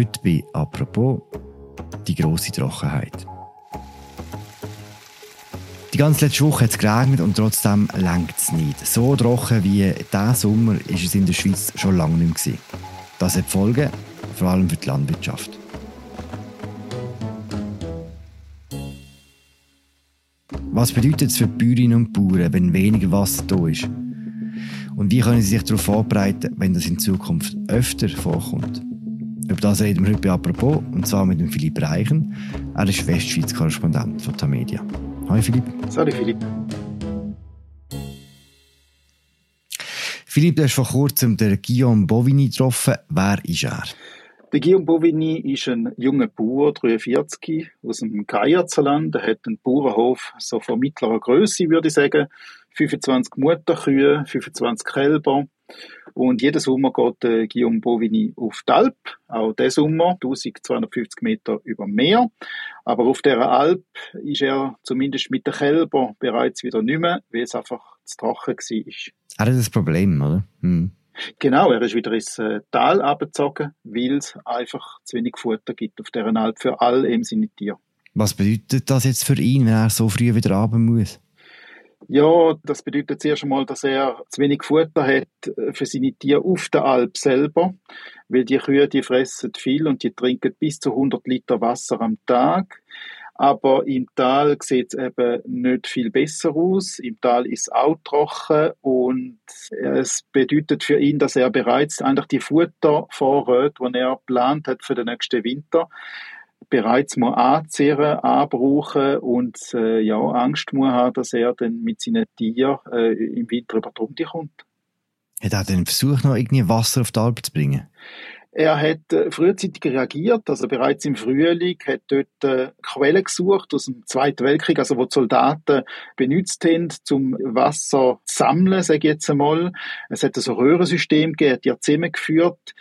Heute bei «Apropos» die grosse Trockenheit. Die ganze letzte Woche hat es geregnet und trotzdem längt es nicht. So trocken wie diesen Sommer ist es in der Schweiz schon lange nicht mehr. Das hat Folgen, vor allem für die Landwirtschaft. Was bedeutet es für die Bäuerinnen und Bauern, wenn weniger Wasser da ist? Und wie können sie sich darauf vorbereiten, wenn das in Zukunft öfter vorkommt? Über das reden wir heute bei «Apropos», und zwar mit dem Philipp Reichen. Er ist Westschweiz-Korrespondent von Tamedia. Hallo Philipp. Salut Philipp. Philipp, du hast vor kurzem den Guillaume Bovini getroffen. Wer ist er? Der Guillaume Bovini ist ein junger Bauer, 43, aus dem Geierzerland. Er hat einen Bauernhof so von mittlerer Größe, würde ich sagen. 25 Mutterkühe, 25 Kälber. Und jeden Sommer geht äh, Guillaume Bovini auf die Alp, auch diesen Sommer, 1250 Meter über Meer. Aber auf dieser Alp ist er zumindest mit den Kälbern bereits wieder nicht mehr, weil es einfach zu trocken war. Er hat das Problem, oder? Hm. Genau, er ist wieder ins äh, Tal abgezogen, weil es einfach zu wenig Futter gibt auf dieser Alp für all eben seine Tiere. Was bedeutet das jetzt für ihn, wenn er so früh wieder runter muss? Ja, das bedeutet zuerst einmal, dass er zu wenig Futter hat äh, für seine Tiere auf der Alp selber, weil die Kühe, die fressen viel und die trinken bis zu 100 Liter Wasser am Tag. Aber im Tal sieht es eben nicht viel besser aus. Im Tal ist es auch trocken und es bedeutet für ihn, dass er bereits eigentlich die Futtervorräte, die er plant hat für den nächsten Winter, bereits mal anzehren, anbrauchen und äh, ja, Angst muss haben, dass er dann mit seinen Tieren äh, im Winter über die Runde kommt. Hat er den versucht, noch irgendwie Wasser auf die Alp zu bringen? Er hat äh, frühzeitig reagiert, also bereits im Frühling hat dort äh, Quellen gesucht aus dem Zweiten Weltkrieg, also wo die Soldaten benutzt haben, zum Wasser zu sammeln, sage ich jetzt einmal. Es hat ein Röhrensystem gegeben, die er zusammengeführt.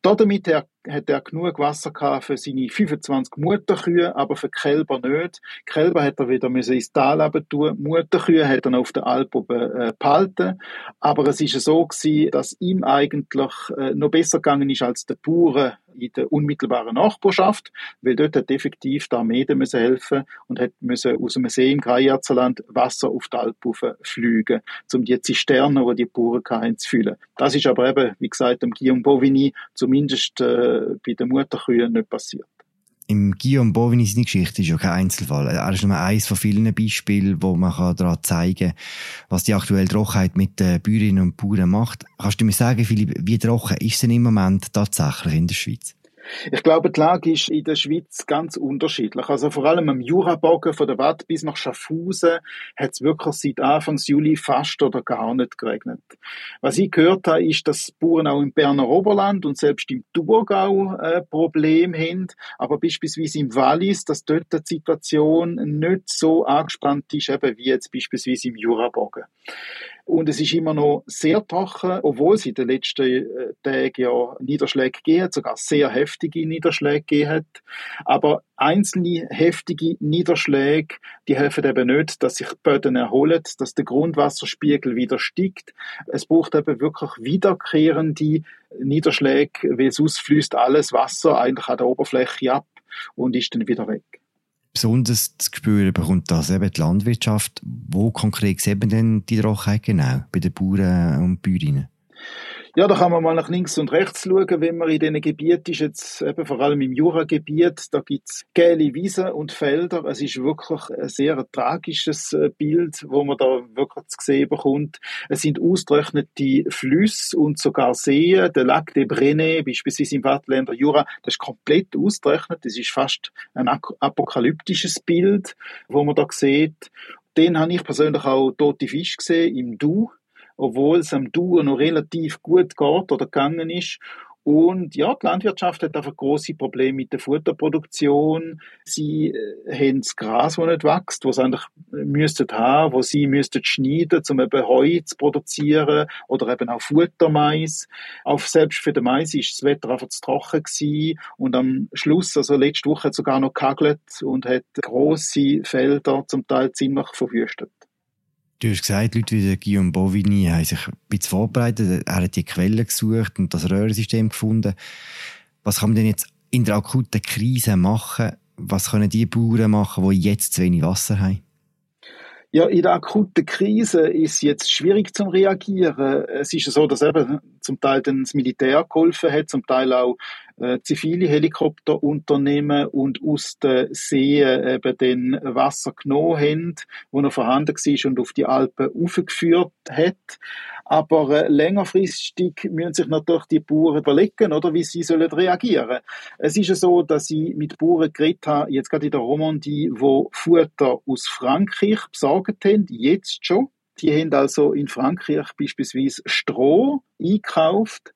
Damit hat er genug Wasser gehabt für seine 25 Mutterkühe, aber für Kälber nicht. Kälber hat er wieder ins Tal tun. Mutterkühe hat er noch auf der Alp oben äh, behalten. Aber es ist so gewesen, dass ihm eigentlich äh, noch besser gegangen ist als den Bauern in der unmittelbaren Nachbarschaft, weil dort hat effektiv die Armee müssen helfen und hat müssen aus dem See im Greierzerland Wasser auf die Alp fliegen, um die Zisternen, die die Bauern hatten, zu füllen. Das ist aber eben, wie gesagt, dem Guillaume Bovini zumindest äh, bei den Mutterkühen nicht passiert. Im Guillaume seine Geschichte ist ja kein Einzelfall. Er ist nur eines von vielen Beispielen, wo man daran zeigen kann, was die aktuelle Trockenheit mit den Bäuerinnen und Bauern macht. Kannst du mir sagen, Philipp, wie trocken ist es denn im Moment tatsächlich in der Schweiz? Ich glaube, die Lage ist in der Schweiz ganz unterschiedlich. Also vor allem am Jurabogen von der Watt bis nach Schaffhausen hat es wirklich seit Anfang Juli fast oder gar nicht geregnet. Was ich gehört habe, ist, dass Bauern auch im Berner Oberland und selbst im Thurgau äh, Probleme haben, aber beispielsweise im Wallis, dass dort die Situation nicht so angespannt ist, eben wie jetzt beispielsweise im Jurabogen. Und es ist immer noch sehr trocken, obwohl es in den letzten äh, Tagen ja Niederschläge gegeben hat, sogar sehr heftige Niederschläge gegeben hat. Aber einzelne heftige Niederschläge, die helfen eben nicht, dass sich die Böden erholen, dass der Grundwasserspiegel wieder steigt. Es braucht eben wirklich wiederkehrende Niederschläge, weil sonst fließt alles Wasser eigentlich an der Oberfläche ab und ist dann wieder weg besonders zu spüren bekommt das eben die Landwirtschaft. Wo konkret sieht man denn die Trockenheit genau bei den Bauern und Bäuerinnen? Ja, da kann man mal nach links und rechts schauen, wenn man in diesen Gebieten ist, jetzt eben vor allem im Juragebiet, da gibt's gelbe Wiesen und Felder. Es ist wirklich ein sehr tragisches äh, Bild, wo man da wirklich zu sehen bekommt. Es sind ausgetrocknete Flüsse und sogar Seen. Der Lac de Brenne, beispielsweise im Wattländer Jura, das ist komplett ausgetrocknet. Das ist fast ein apokalyptisches Bild, wo man da sieht. Den habe ich persönlich auch tote Fische gesehen im Du obwohl es am Duo noch relativ gut geht oder gegangen ist. Und ja, die Landwirtschaft hat einfach große Probleme mit der Futterproduktion. Sie äh, haben das Gras, das nicht wächst, was sie eigentlich müssten haben, wo sie müssten schneiden, um eben Heu zu produzieren oder eben auch Futtermais. Auch selbst für den Mais ist das Wetter einfach zu trocken gewesen. Und am Schluss, also letzte Woche, hat es sogar noch gehagelt und hat große Felder zum Teil ziemlich verwüstet. Du hast gesagt, Leute wie Guillaume Bovini haben sich ein bisschen vorbereitet. Er hat die Quelle gesucht und das Röhrensystem gefunden. Was kann man denn jetzt in der akuten Krise machen? Was können die Bauern machen, die jetzt zu wenig Wasser haben? Ja, in der akuten Krise ist jetzt schwierig zu reagieren. Es ist so, dass eben zum Teil das Militär geholfen hat, zum Teil auch äh, zivile Helikopterunternehmen und aus der See äh, eben den Wasser genommen haben, wo noch vorhanden war und auf die Alpen aufgeführt hat. Aber äh, längerfristig müssen sich natürlich die Bauern überlegen, oder, wie sie sollen reagieren. Es ist ja so, dass ich mit Bauern geredet habe, jetzt gerade in der Romandie, wo Futter aus Frankreich besorgt haben, jetzt schon. Die haben also in Frankreich beispielsweise Stroh einkauft.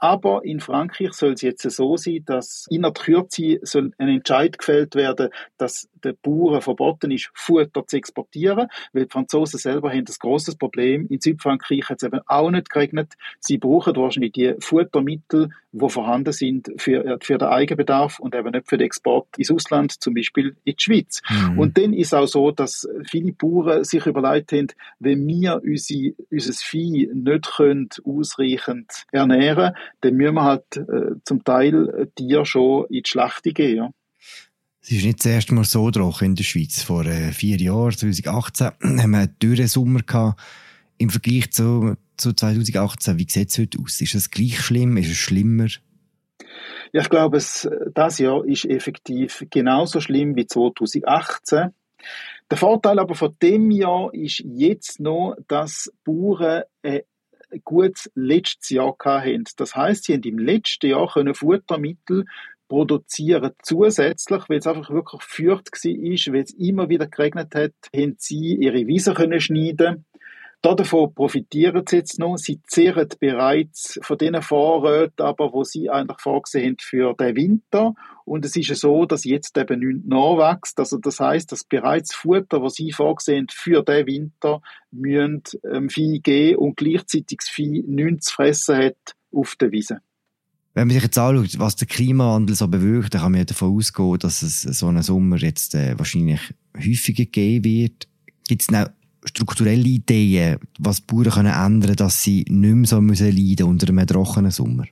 Aber in Frankreich soll es jetzt so sein, dass in der Kürze soll ein Entscheid gefällt werden, dass den Bauern verboten ist, Futter zu exportieren, weil die Franzosen selber haben ein großes Problem. In Südfrankreich hat es eben auch nicht geregnet. Sie brauchen wahrscheinlich die Futtermittel, die vorhanden sind für, für den Eigenbedarf und eben nicht für den Export ins Ausland, zum Beispiel in die Schweiz. Mhm. Und dann ist auch so, dass viele Bauern sich überlegt haben, wenn wir unsere, unser Vieh nicht können ausreichend ernähren dann müssen wir halt äh, zum Teil Tiere schon in die Schlachtung gehen. Ja. Es ist nicht das erste Mal so trocken in der Schweiz. Vor äh, vier Jahren, 2018, haben wir einen dürren Sommer gehabt. Im Vergleich zu, zu 2018, wie sieht es heute aus? Ist es gleich schlimm? Ist es schlimmer? Ja, ich glaube, es, das Jahr ist effektiv genauso schlimm wie 2018. Der Vorteil aber von dem Jahr ist jetzt noch, dass Bauern eine gutes letztes Jahr hatten. Das heißt, sie haben im letzten Jahr können Futtermittel produzieren zusätzlich, weil es einfach wirklich geführt war, weil es immer wieder geregnet hat, haben sie ihre Wiese können schneiden Davon profitieren sie jetzt noch. Sie zehren bereits von den Vorräten, aber wo sie eigentlich vorgesehen haben für den Winter. Und es ist ja so, dass jetzt eben nichts nachwächst. Also das heißt, dass bereits Futter, was sie vorgesehen für den Winter, müssen ähm, Vieh geben und gleichzeitig das Vieh nichts zu fressen hat auf der Wiese. Wenn man sich jetzt anschaut, was der Klimawandel so bewirkt, dann kann man ja davon ausgehen, dass es so einen Sommer jetzt äh, wahrscheinlich häufiger geben wird. Gibt es strukturelle Ideen, was die Bauern können ändern können, dass sie nicht mehr so müssen leiden unter einem trockenen Sommer?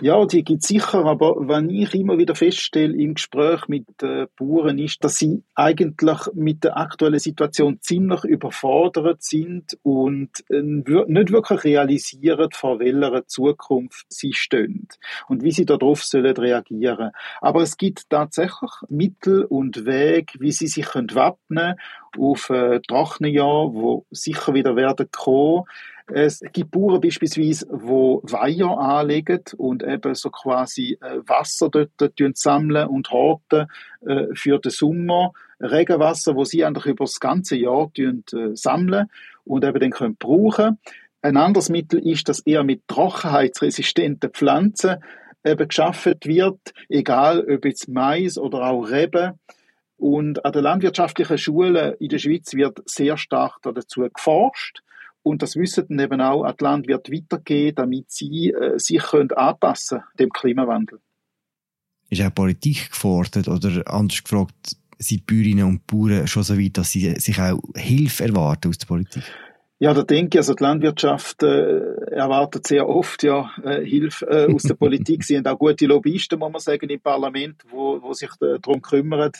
Ja, die gibt es sicher, aber wenn ich immer wieder feststelle im Gespräch mit äh, Bauern ist, dass sie eigentlich mit der aktuellen Situation ziemlich überfordert sind und äh, nicht wirklich realisieren, vor welcher Zukunft sie stehen und wie sie darauf sollen reagieren. Aber es gibt tatsächlich Mittel und Wege, wie sie sich wappnen können auf äh, trockene Jahr, wo sicher wieder werden kommen. Es gibt Bauern beispielsweise, wo Weiher anlegen und eben so quasi äh, Wasser dort sammeln und horten äh, für den Sommer. Regenwasser, wo sie eigentlich über das ganze Jahr äh, sammeln und eben dann können brauchen. Ein anderes Mittel ist, dass eher mit trockenheitsresistenten Pflanzen eben geschaffen wird, egal ob jetzt Mais oder auch Reben. Und an den landwirtschaftlichen Schulen in der Schweiz wird sehr stark dazu geforscht. Und das wissen dann eben auch an die Landwirte weitergeben, damit sie äh, sich können anpassen dem Klimawandel. Ist auch Politik gefordert oder anders gefragt, sind Bäuerinnen und Bauern schon so weit, dass sie sich auch Hilfe erwarten aus der Politik? Ja, da denke ich, also die Landwirtschaft äh, erwartet sehr oft ja äh, Hilfe äh, aus der Politik. Sie haben auch gute Lobbyisten, muss man sagen, im Parlament, wo, wo sich äh, darum kümmern.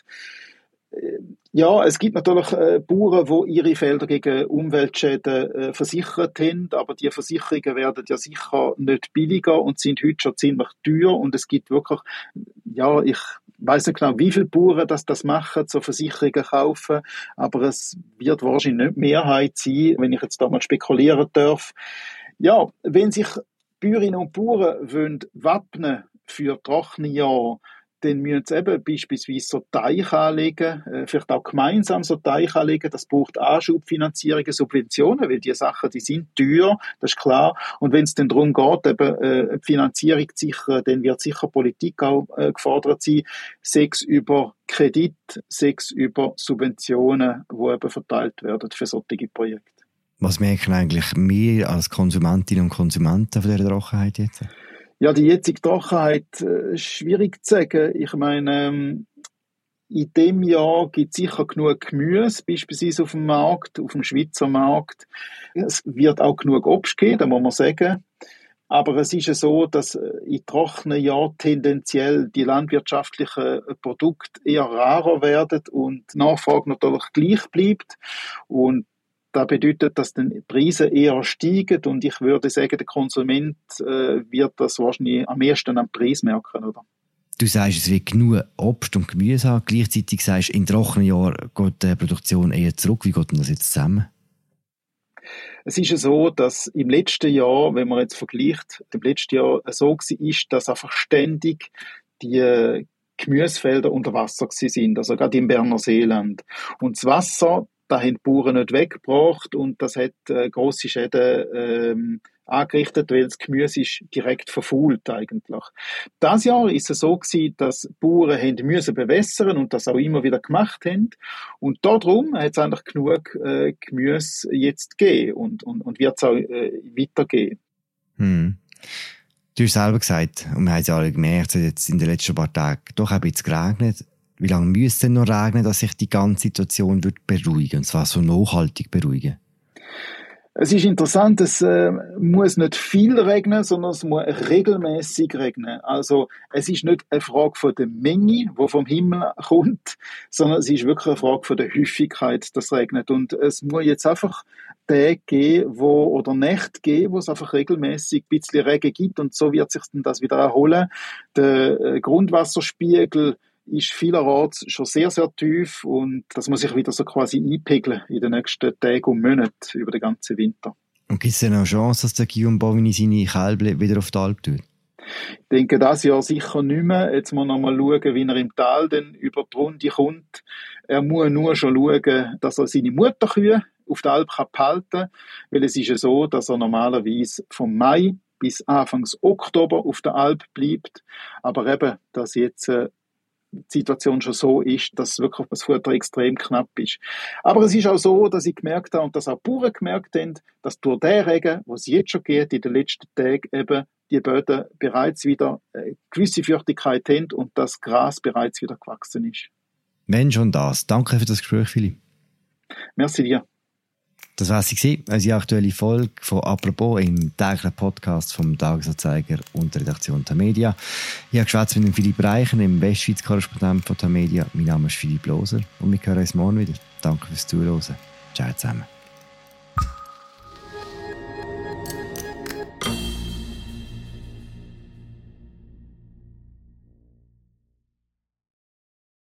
Ja, es gibt natürlich äh, Bauern, die ihre Felder gegen Umweltschäden äh, versichert haben, aber die Versicherungen werden ja sicher nicht billiger und sind heute schon ziemlich teuer und es gibt wirklich, ja, ich weiß nicht genau, wie viele Bauern das, das machen, so Versicherungen kaufen, aber es wird wahrscheinlich nicht Mehrheit sein, wenn ich jetzt da mal spekulieren darf. Ja, wenn sich Bäuerinnen und Bauern wappnen für trockene Jahre, dann müssen sie eben beispielsweise so Teich anlegen, äh, vielleicht auch gemeinsam so Teich anlegen. Das braucht Anschubfinanzierungen, Subventionen, weil die Sachen, die sind teuer, das ist klar. Und wenn es dann darum geht, eben äh, Finanzierung zu sichern, dann wird sicher Politik auch äh, gefordert sein, sechs über Kredit, sechs über Subventionen, die eben verteilt werden für solche Projekte. Was merken eigentlich wir als Konsumentinnen und Konsumenten von dieser Trockenheit jetzt? Ja, die jetzige Trockenheit äh, schwierig zu sagen. Ich meine, ähm, in dem Jahr gibt es sicher genug Gemüse, beispielsweise auf dem Markt, auf dem Schweizer Markt. Es wird auch genug Obst geben, da muss man sagen. Aber es ist ja so, dass äh, in trockenen Jahren tendenziell die landwirtschaftlichen Produkte eher rarer werden und die Nachfrage natürlich gleich bleibt. Und das bedeutet, dass die Preise eher steigen und ich würde sagen, der Konsument äh, wird das wahrscheinlich am ehesten am Preis merken, oder? Du sagst, es wird genug Obst und Gemüse haben. Gleichzeitig sagst du, in trockenen Jahren geht die Produktion eher zurück. Wie geht denn das jetzt zusammen? Es ist ja so, dass im letzten Jahr, wenn man jetzt vergleicht, im letzten Jahr so war, dass einfach ständig die Gemüsefelder unter Wasser sind, also gerade im Berner Seeland. Und das Wasser, da haben die Bauern nicht weggebracht und das hat äh, große Schäden ähm, angerichtet, weil das Gemüse ist direkt verfault eigentlich. Das Jahr ist es so gewesen, dass Bauern haben müssen bewässern und das auch immer wieder gemacht haben. Und darum hat es eigentlich genug äh, Gemüse jetzt gegeben und, und, und wird es auch äh, weitergehen. Hm. Du hast selber gesagt, und wir haben es alle gemerkt, es hat jetzt in den letzten paar Tagen doch ein bisschen geregnet. Wie lange müsste es noch regnen, dass sich die ganze Situation beruhigen würde, und zwar so nachhaltig beruhigen? Es ist interessant, es äh, muss nicht viel regnen, sondern es muss regelmäßig regnen. Also es ist nicht eine Frage von der Menge, wo vom Himmel kommt, sondern es ist wirklich eine Frage von der Häufigkeit, dass es regnet. Und es muss jetzt einfach Tage geben, wo, oder Nächte geben, wo es einfach regelmäßig ein bisschen Regen gibt und so wird sich dann das wieder erholen. Der äh, Grundwasserspiegel ist vielerorts schon sehr, sehr tief und das muss sich wieder so quasi einpegeln in den nächsten Tagen und Monaten über den ganzen Winter. Und gibt es denn auch Chance, dass der Guillaume Bovini seine Kälber wieder auf die Alp tut? Ich denke, das Jahr sicher nicht mehr. Jetzt muss man mal schauen, wie er im Tal dann über die Runde kommt. Er muss nur schon schauen, dass er seine Mutterkühe auf der Alp behalten kann, weil es ist ja so, dass er normalerweise vom Mai bis Anfangs Oktober auf der Alp bleibt. Aber eben, dass jetzt äh, Situation schon so ist, dass wirklich das Futter extrem knapp ist. Aber es ist auch so, dass ich gemerkt habe und dass auch Bauern gemerkt haben, dass durch den Regen, was es jetzt schon geht, in den letzten Tagen eben die Böden bereits wieder eine äh, gewisse Feuchtigkeit haben und das Gras bereits wieder gewachsen ist. Wenn schon das. Danke für das Gespräch, Philipp. Merci dir. Das war sie, unsere aktuelle Folge von «Apropos» im täglichen Podcast vom Tagesanzeiger und der Redaktion der Media. Ich habe geschwätzt mit dem Philipp Reichen, dem Westschweiz-Korrespondent von der Media. Mein Name ist Philipp Loser und wir hören uns morgen wieder. Danke fürs Zuhören. Ciao zusammen.